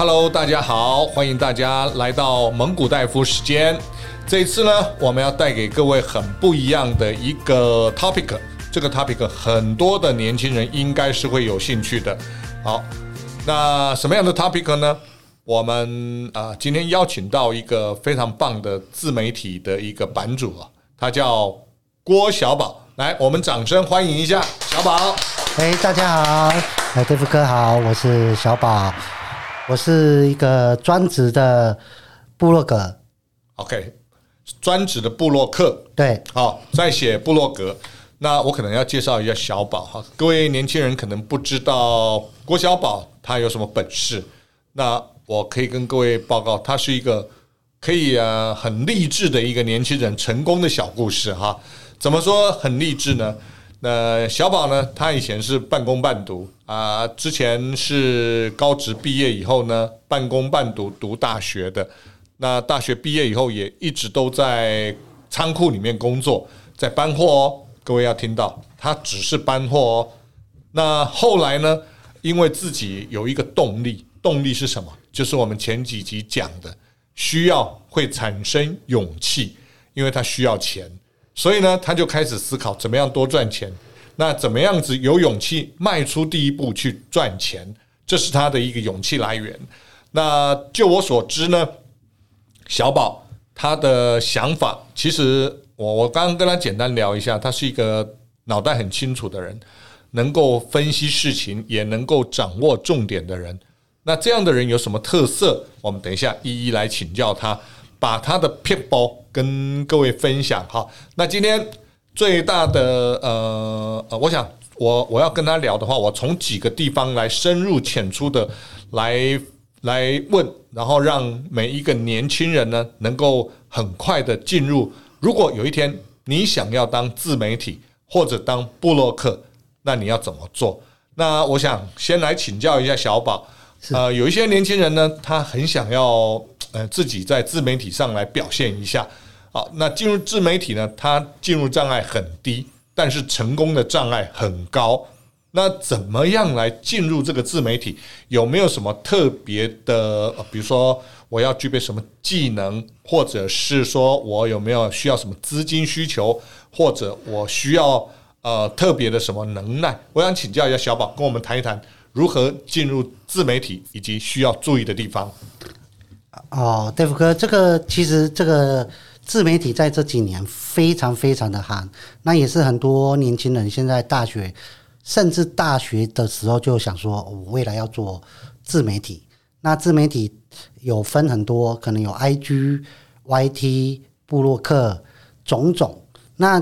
Hello，大家好，欢迎大家来到蒙古戴夫时间。这一次呢，我们要带给各位很不一样的一个 topic。这个 topic 很多的年轻人应该是会有兴趣的。好，那什么样的 topic 呢？我们啊、今天邀请到一个非常棒的自媒体的一个版主啊，他叫郭小宝。来，我们掌声欢迎一下小宝。哎，大家好，哎，大夫哥好，我是小宝，我是一个专职的部落格。OK，专职的部落客。对，好，在写部落格。那我可能要介绍一下小宝哈，各位年轻人可能不知道郭小宝他有什么本事。那我可以跟各位报告，他是一个可以啊很励志的一个年轻人成功的小故事哈。怎么说很励志呢？那小宝呢？他以前是半工半读啊，之前是高职毕业以后呢，半工半读读大学的。那大学毕业以后也一直都在仓库里面工作，在搬货哦。各位要听到，他只是搬货哦。那后来呢？因为自己有一个动力，动力是什么？就是我们前几集讲的，需要会产生勇气，因为他需要钱。所以呢，他就开始思考怎么样多赚钱。那怎么样子有勇气迈出第一步去赚钱？这是他的一个勇气来源。那就我所知呢，小宝他的想法，其实我我刚刚跟他简单聊一下，他是一个脑袋很清楚的人，能够分析事情，也能够掌握重点的人。那这样的人有什么特色？我们等一下一一来请教他。把他的 people 跟各位分享哈。那今天最大的呃呃，我想我我要跟他聊的话，我从几个地方来深入浅出的来来问，然后让每一个年轻人呢能够很快的进入。如果有一天你想要当自媒体或者当布洛克，那你要怎么做？那我想先来请教一下小宝。呃，有一些年轻人呢，他很想要。呃，自己在自媒体上来表现一下，好，那进入自媒体呢，它进入障碍很低，但是成功的障碍很高。那怎么样来进入这个自媒体？有没有什么特别的？比如说我要具备什么技能，或者是说我有没有需要什么资金需求，或者我需要呃特别的什么能耐？我想请教一下小宝，跟我们谈一谈如何进入自媒体以及需要注意的地方。哦，戴夫哥，这个其实这个自媒体在这几年非常非常的夯，那也是很多年轻人现在大学甚至大学的时候就想说，我未来要做自媒体。那自媒体有分很多，可能有 IG、YT、布洛克种种。那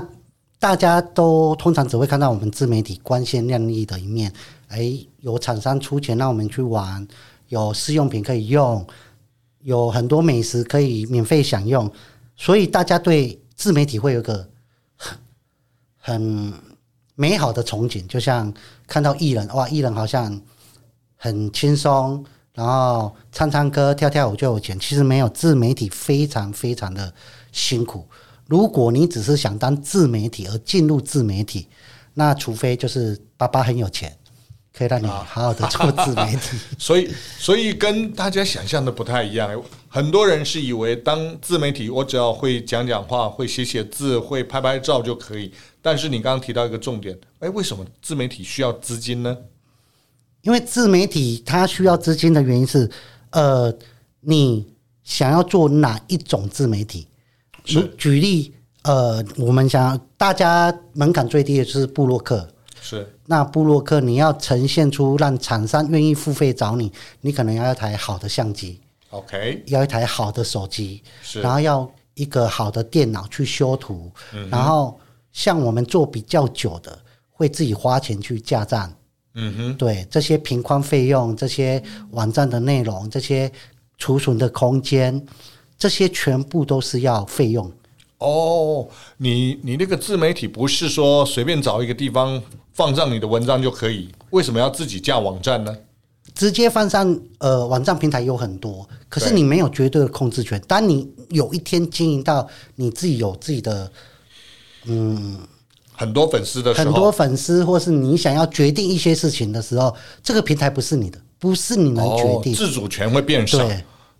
大家都通常只会看到我们自媒体光鲜亮丽的一面，诶，有厂商出钱让我们去玩，有试用品可以用。有很多美食可以免费享用，所以大家对自媒体会有个很 很美好的憧憬，就像看到艺人哇，艺人好像很轻松，然后唱唱歌、跳跳舞就有钱。其实没有，自媒体非常非常的辛苦。如果你只是想当自媒体而进入自媒体，那除非就是爸爸很有钱。可以让你好好的做自媒体，所以所以跟大家想象的不太一样。很多人是以为当自媒体，我只要会讲讲话、会写写字、会拍拍照就可以。但是你刚刚提到一个重点，哎，为什么自媒体需要资金呢？因为自媒体它需要资金的原因是，呃，你想要做哪一种自媒体？举举例，呃，我们想大家门槛最低的就是布洛克。是，那布洛克你要呈现出让厂商愿意付费找你，你可能要一台好的相机，OK，要一台好的手机，是，然后要一个好的电脑去修图，然后像我们做比较久的，会自己花钱去架站，嗯哼，对，这些平宽费用、这些网站的内容、这些储存的空间，这些全部都是要费用。哦，你你那个自媒体不是说随便找一个地方。放上你的文章就可以，为什么要自己架网站呢？直接放上呃，网站平台有很多，可是你没有绝对的控制权。当你有一天经营到你自己有自己的嗯很多粉丝的时候，很多粉丝，或是你想要决定一些事情的时候，这个平台不是你的不是你能决定，哦、自主权会变少。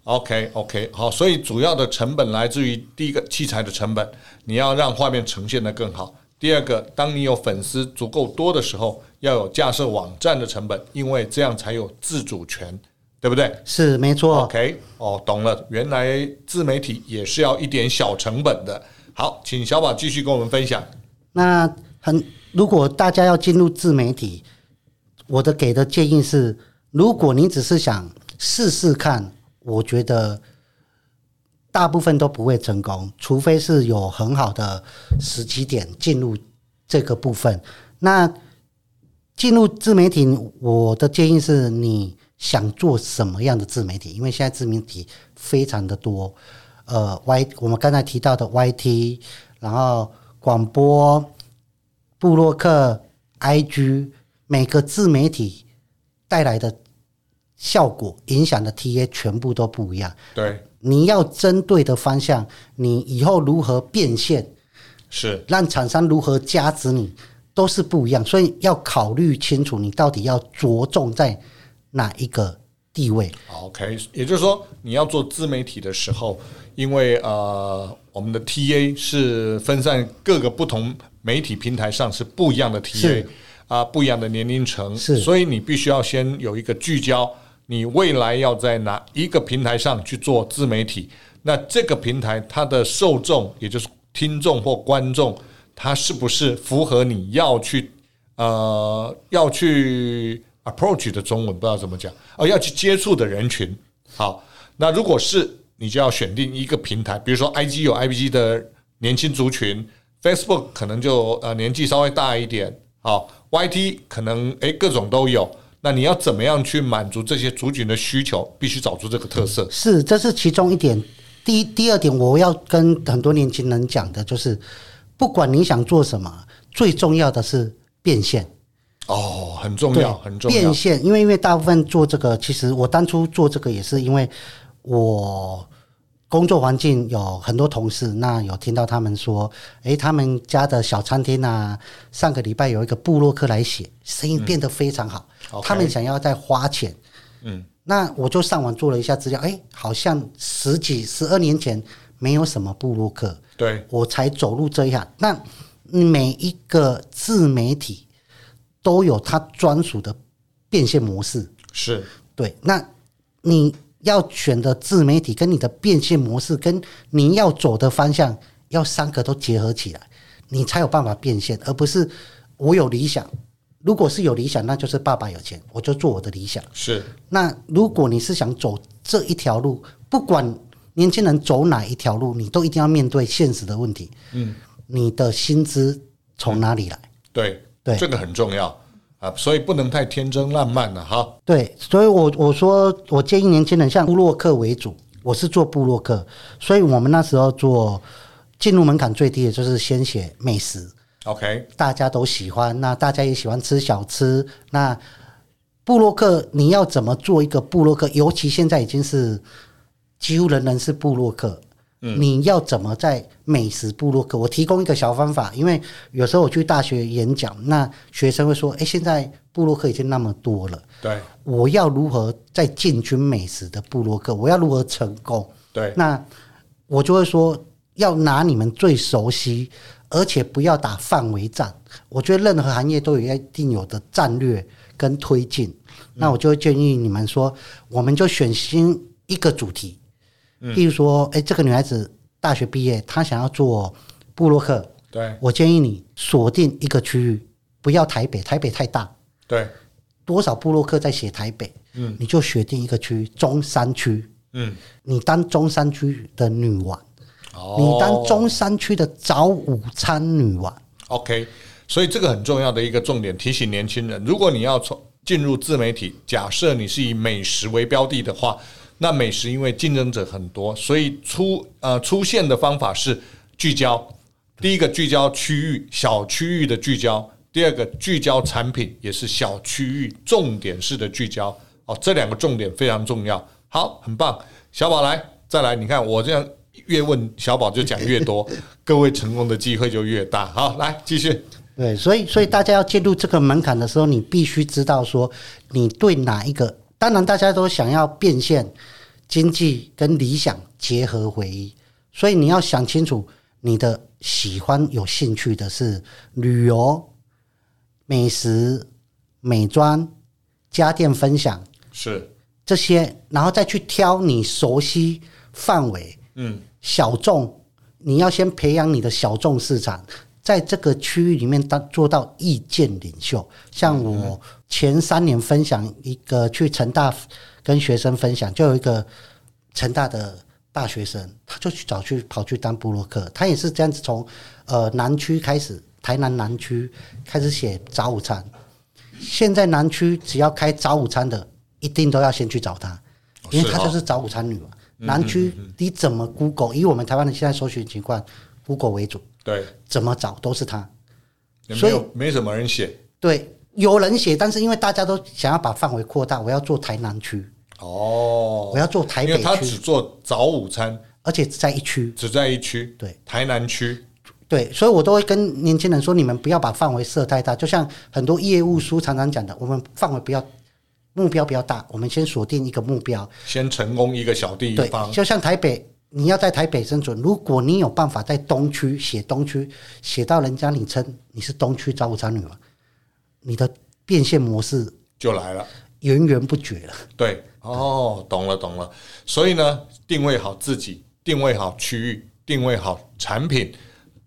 OK OK，好，所以主要的成本来自于第一个器材的成本，你要让画面呈现的更好。第二个，当你有粉丝足够多的时候，要有架设网站的成本，因为这样才有自主权，对不对？是没错。OK，哦，懂了，原来自媒体也是要一点小成本的。好，请小宝继续跟我们分享。那很，如果大家要进入自媒体，我的给的建议是，如果你只是想试试看。我觉得大部分都不会成功，除非是有很好的时机点进入这个部分。那进入自媒体，我的建议是你想做什么样的自媒体？因为现在自媒体非常的多，呃，Y 我们刚才提到的 YT，然后广播、布洛克、IG，每个自媒体带来的。效果影响的 TA 全部都不一样。对，你要针对的方向，你以后如何变现，是让厂商如何加持你，都是不一样。所以要考虑清楚，你到底要着重在哪一个地位。OK，也就是说，你要做自媒体的时候，因为呃，我们的 TA 是分散各个不同媒体平台上是不一样的 TA 啊，不一样的年龄层，是，所以你必须要先有一个聚焦。你未来要在哪一个平台上去做自媒体？那这个平台它的受众，也就是听众或观众，它是不是符合你要去呃要去 approach 的中文不知道怎么讲，哦，要去接触的人群？好，那如果是你就要选定一个平台，比如说 IG 有 I B G 的年轻族群，Facebook 可能就呃年纪稍微大一点，好，YT 可能诶各种都有。那你要怎么样去满足这些族群的需求？必须找出这个特色。是，这是其中一点。第一、第二点，我要跟很多年轻人讲的就是，不管你想做什么，最重要的是变现。哦，很重要，很重要。变现，因为因为大部分做这个，其实我当初做这个也是因为我。工作环境有很多同事，那有听到他们说，诶，他们家的小餐厅啊，上个礼拜有一个布洛克来写，生意变得非常好。他们想要再花钱，嗯，那我就上网做了一下资料，诶，好像十几十二年前没有什么布洛克，对，我才走入这一行。那每一个自媒体都有它专属的变现模式，是对。那你。要选的自媒体跟你的变现模式，跟你要走的方向，要三个都结合起来，你才有办法变现，而不是我有理想。如果是有理想，那就是爸爸有钱，我就做我的理想。是。那如果你是想走这一条路，不管年轻人走哪一条路，你都一定要面对现实的问题。嗯。你的薪资从哪里来？对对，这个很重要。啊，所以不能太天真烂漫了哈。对，所以我我说，我建议年轻人像布洛克为主，我是做布洛克，所以我们那时候做进入门槛最低的就是先写美食，OK，大家都喜欢，那大家也喜欢吃小吃，那布洛克你要怎么做一个布洛克？尤其现在已经是几乎人人是部落客。你要怎么在美食部落客？我提供一个小方法，因为有时候我去大学演讲，那学生会说：“诶，现在部落客已经那么多了，对，我要如何在进军美食的部落客？我要如何成功？”对，那我就会说，要拿你们最熟悉，而且不要打范围战。我觉得任何行业都有一定有的战略跟推进，那我就会建议你们说，我们就选新一个主题。譬如说，哎、欸，这个女孩子大学毕业，她想要做布洛克。对，我建议你锁定一个区域，不要台北，台北太大。对，多少布洛克在写台北？嗯，你就选定一个区，中山区。嗯，你当中山区的女王。哦，你当中山区的早午餐女王。OK，所以这个很重要的一个重点，提醒年轻人：如果你要从进入自媒体，假设你是以美食为标的的话。那美食因为竞争者很多，所以出呃出现的方法是聚焦。第一个聚焦区域，小区域的聚焦；第二个聚焦产品，也是小区域重点式的聚焦。哦，这两个重点非常重要。好，很棒，小宝来再来，你看我这样越问小宝就讲越多，各位成功的机会就越大。好，来继续。对，所以所以大家要进入这个门槛的时候，你必须知道说你对哪一个。当然大家都想要变现，经济跟理想结合为一，所以你要想清楚，你的喜欢、有兴趣的是旅游、美食、美妆、家电分享，是。这些，然后再去挑你熟悉范围，嗯，小众，你要先培养你的小众市场。在这个区域里面，当做到意见领袖。像我前三年分享一个去成大跟学生分享，就有一个成大的大学生，他就去找去跑去当部落客，他也是这样子从呃南区开始，台南南区开始写早午餐。现在南区只要开早午餐的，一定都要先去找他，因为他就是早午餐女嘛。南区你怎么 Google？以我们台湾的现在搜寻情况，Google 为主。对，怎么找都是他，所以没什么人写。对，有人写，但是因为大家都想要把范围扩大，我要做台南区哦，我要做台北区，他只做早午餐，而且只在一区，只在一区。对，台南区。对，所以我都会跟年轻人说，你们不要把范围设太大。就像很多业务书常常讲的，我们范围不要目标不要大，我们先锁定一个目标，先成功一个小地方。对，就像台北。你要在台北生存，如果你有办法在东区写东区，写到人家你称你是东区早午餐女王，你的变现模式就来了，源源不绝了。对，哦，懂了懂了。所以呢，定位好自己，定位好区域，定位好产品，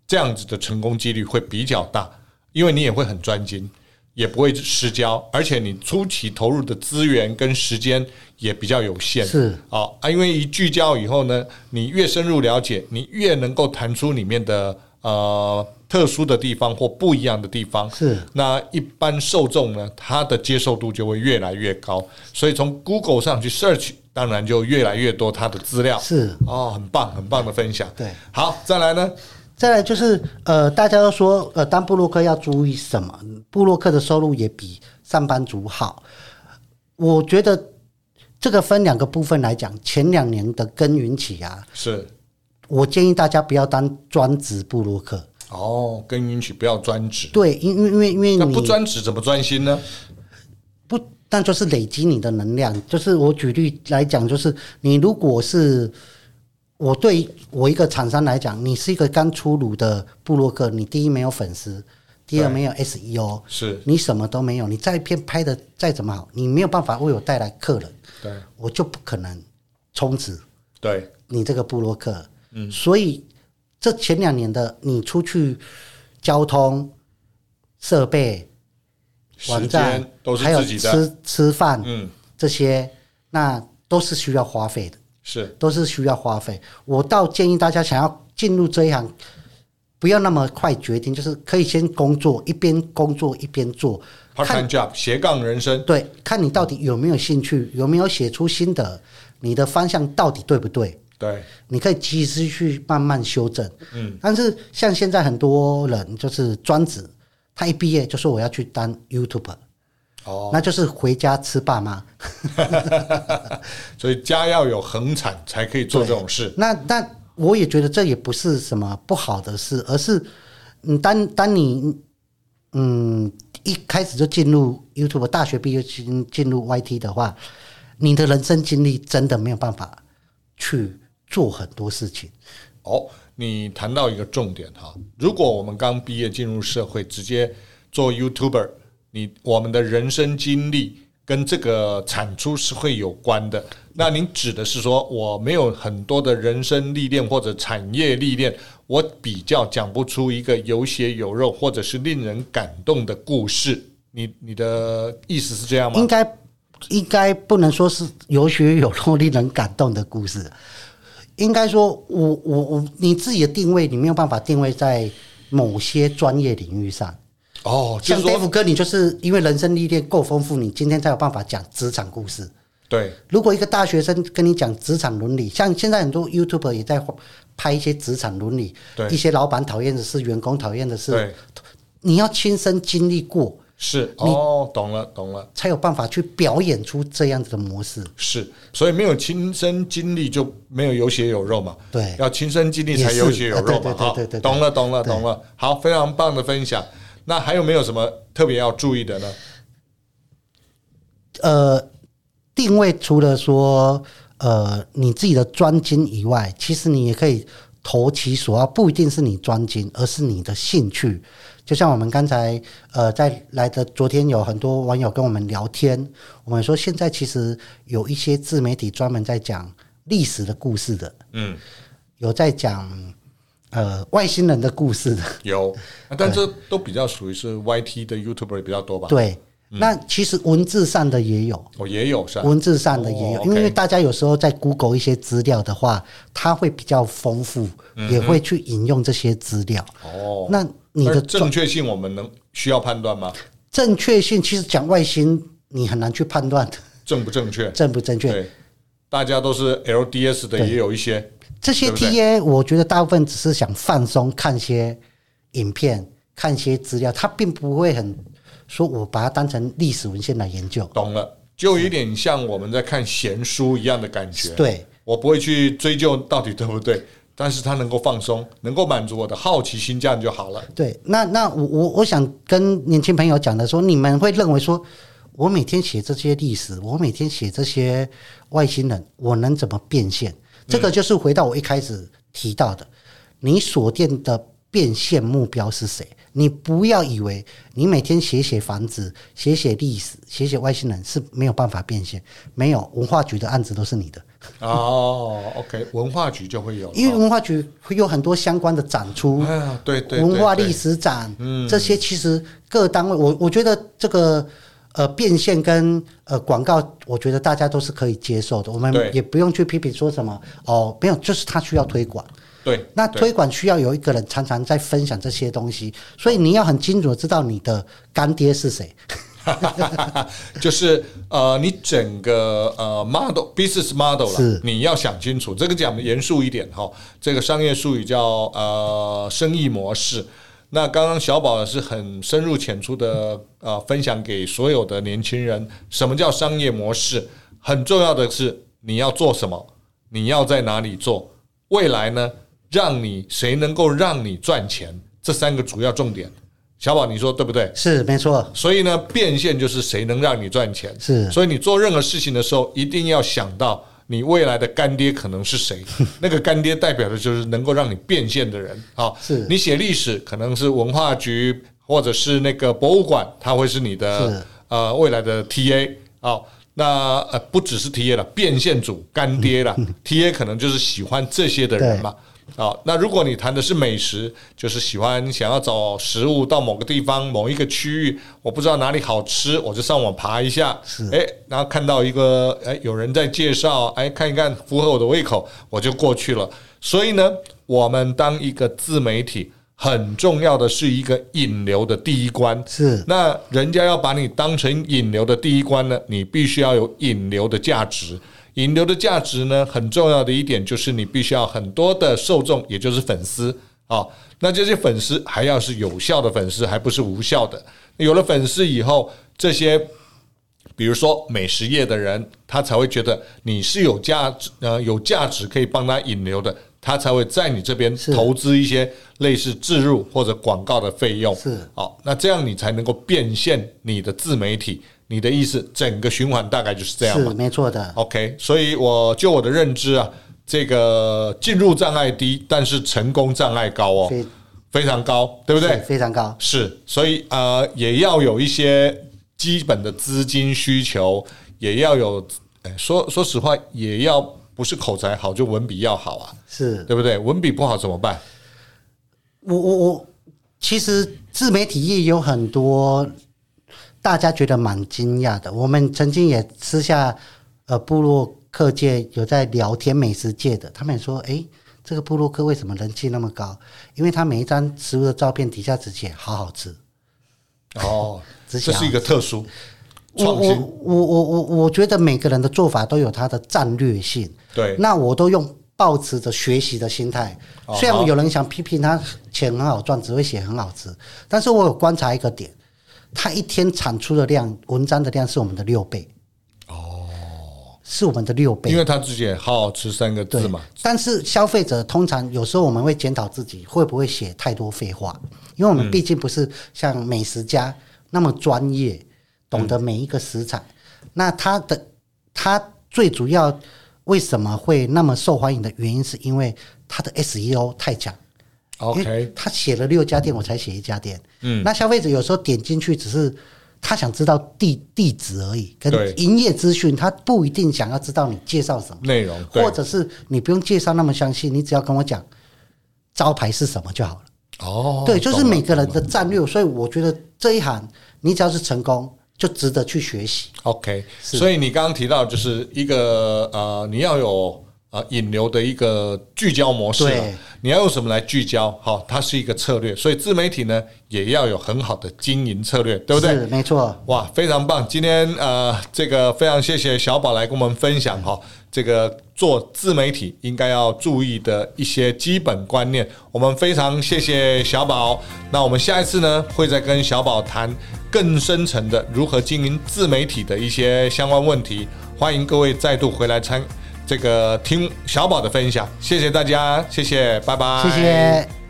这样子的成功几率会比较大，因为你也会很专精。也不会失焦，而且你初期投入的资源跟时间也比较有限。是啊，因为一聚焦以后呢，你越深入了解，你越能够谈出里面的呃特殊的地方或不一样的地方。是，那一般受众呢，他的接受度就会越来越高。所以从 Google 上去 search，当然就越来越多他的资料。是哦，很棒，很棒的分享。对，好，再来呢。再来就是，呃，大家都说，呃，当布洛克要注意什么？布洛克的收入也比上班族好。我觉得这个分两个部分来讲，前两年的耕耘期啊，是我建议大家不要当专职部落客。哦，耕耘期不要专职。对，因因为因为那不专职怎么专心呢？不，但就是累积你的能量。就是我举例来讲，就是你如果是。我对我一个厂商来讲，你是一个刚出炉的部落客，你第一没有粉丝，第二没有 SEO，是你什么都没有，你再片拍的再怎么好，你没有办法为我带来客人，对，我就不可能充值，对，你这个布洛克，嗯，所以这前两年的你出去交通设备、网站都是自己的，还有吃吃饭，嗯，这些那都是需要花费的。是，都是需要花费。我倒建议大家想要进入这一行，不要那么快决定，就是可以先工作，一边工作一边做。Part-time job，斜杠人生。对，看你到底有没有兴趣，有没有写出心得，你的方向到底对不对？对，你可以及时去慢慢修正。嗯，但是像现在很多人就是专职，他一毕业就说我要去当 YouTuber。哦，那就是回家吃爸妈，所以家要有恒产才可以做这种事。那那我也觉得这也不是什么不好的事，而是你，当当你嗯一开始就进入 YouTube，大学毕业进进入 YT 的话，你的人生经历真的没有办法去做很多事情。哦，你谈到一个重点哈，如果我们刚毕业进入社会，直接做 YouTuber。你我们的人生经历跟这个产出是会有关的。那您指的是说，我没有很多的人生历练或者产业历练，我比较讲不出一个有血有肉或者是令人感动的故事。你你的意思是这样吗？应该应该不能说是有血有肉令人感动的故事。应该说我我我你自己的定位，你没有办法定位在某些专业领域上。哦，像 Dave 哥，你就是因为人生历练够丰富，你今天才有办法讲职场故事。对，如果一个大学生跟你讲职场伦理，像现在很多 YouTuber 也在拍一些职场伦理，一些老板讨厌的事，员工讨厌的事，你要亲身经历过，是哦，懂了，懂了，才有办法去表演出这样子的模式。是，所以没有亲身经历就没有有血有肉嘛。对，要亲身经历才有血有肉嘛。好，对对对，懂了，懂了，懂了。好，非常棒的分享。那还有没有什么特别要注意的呢？呃，定位除了说呃你自己的专精以外，其实你也可以投其所好，不一定是你专精，而是你的兴趣。就像我们刚才呃在来的昨天有很多网友跟我们聊天，我们说现在其实有一些自媒体专门在讲历史的故事的，嗯，有在讲呃外星人的故事的，有，但这都比较属于是 YT 的 YouTuber 比较多吧？对。那其实文字上的也有，哦，也有是吧？文字上的也有，因为大家有时候在 Google 一些资料的话，它会比较丰富，也会去引用这些资料。哦，那你的正确性我们能需要判断吗？正确性其实讲外星，你很难去判断正不正确，正不正确？对，大家都是 LDS 的，也有一些这些 TA，我觉得大部分只是想放松，看些影片，看些资料，他并不会很。说我把它当成历史文献来研究，懂了，就有点像我们在看闲书一样的感觉。对，我不会去追究到底对不对，但是它能够放松，能够满足我的好奇心，这样就好了。对，那那我我我想跟年轻朋友讲的说，你们会认为说，我每天写这些历史，我每天写这些外星人，我能怎么变现？这个就是回到我一开始提到的，你锁定的变现目标是谁？你不要以为你每天写写房子、写写历史、写写外星人是没有办法变现。没有，文化局的案子都是你的。哦，OK，文化局就会有，因为文化局会有很多相关的展出。哎对，对对，文化历史展，嗯，这些其实各单位，我我觉得这个呃变现跟呃广告，我觉得大家都是可以接受的。我们也不用去批评说什么哦，没有，就是他需要推广。对，那推广需要有一个人常常在分享这些东西，所以你要很清楚的知道你的干爹是谁。就是呃，你整个呃 model business model 了，你要想清楚。这个讲的严肃一点哈，这个商业术语叫呃生意模式。那刚刚小宝是很深入浅出的呃分享给所有的年轻人，什么叫商业模式？很重要的是你要做什么，你要在哪里做，未来呢？让你谁能够让你赚钱？这三个主要重点，小宝你说对不对？是没错。所以呢，变现就是谁能让你赚钱。是。所以你做任何事情的时候，一定要想到你未来的干爹可能是谁。那个干爹代表的就是能够让你变现的人。好，是你写历史可能是文化局或者是那个博物馆，他会是你的呃未来的 TA。好，那呃不只是 TA 了，变现组干爹了，TA 可能就是喜欢这些的人嘛。好，那如果你谈的是美食，就是喜欢想要找食物到某个地方、某一个区域，我不知道哪里好吃，我就上网爬一下，是哎，然后看到一个哎有人在介绍，哎看一看符合我的胃口，我就过去了。所以呢，我们当一个自媒体，很重要的是一个引流的第一关。是，那人家要把你当成引流的第一关呢，你必须要有引流的价值。引流的价值呢，很重要的一点就是你必须要很多的受众，也就是粉丝啊。那这些粉丝还要是有效的粉丝，还不是无效的。有了粉丝以后，这些比如说美食业的人，他才会觉得你是有价值，呃，有价值可以帮他引流的，他才会在你这边投资一些类似置入或者广告的费用。是，好，那这样你才能够变现你的自媒体。你的意思，整个循环大概就是这样吗？是没错的。OK，所以我就我的认知啊，这个进入障碍低，但是成功障碍高哦，非，常高，对不对？非常高。是，所以呃，也要有一些基本的资金需求，也要有，哎，说说实话，也要不是口才好就文笔要好啊，是对不对？文笔不好怎么办？我我我，其实自媒体业有很多。大家觉得蛮惊讶的。我们曾经也私下，呃，部落客界有在聊天，美食界的，他们也说，哎、欸，这个部落客为什么人气那么高？因为他每一张食物的照片底下只写“好好吃”。哦，这是一个特殊创新。我我我我我觉得每个人的做法都有他的战略性。对，那我都用抱持着学习的心态。虽然有人想批评他钱很好赚，只会写很好吃，但是我有观察一个点。他一天产出的量，文章的量是我们的六倍，哦，是我们的六倍，因为他自己也好好吃三个字嘛。但是消费者通常有时候我们会检讨自己会不会写太多废话，因为我们毕竟不是像美食家那么专业，懂得每一个食材。那他的它最主要为什么会那么受欢迎的原因，是因为它的 SEO 太强。OK，他写了六家店，我才写一家店。嗯，那消费者有时候点进去，只是他想知道地地址而已，跟营业资讯，他不一定想要知道你介绍什么内容，或者是你不用介绍那么详细，你只要跟我讲招牌是什么就好了。哦，对，就是每个人的战略，所以我觉得这一行你只要是成功，就值得去学习。OK，所以你刚刚提到就是一个呃，你要有。啊，引流的一个聚焦模式，对，你要用什么来聚焦？好，它是一个策略，所以自媒体呢也要有很好的经营策略，对不对？是，没错。哇，非常棒！今天呃，这个非常谢谢小宝来跟我们分享哈，这个做自媒体应该要注意的一些基本观念。我们非常谢谢小宝，那我们下一次呢会再跟小宝谈更深层的如何经营自媒体的一些相关问题。欢迎各位再度回来参。这个听小宝的分享，谢谢大家，谢谢，拜拜，谢谢。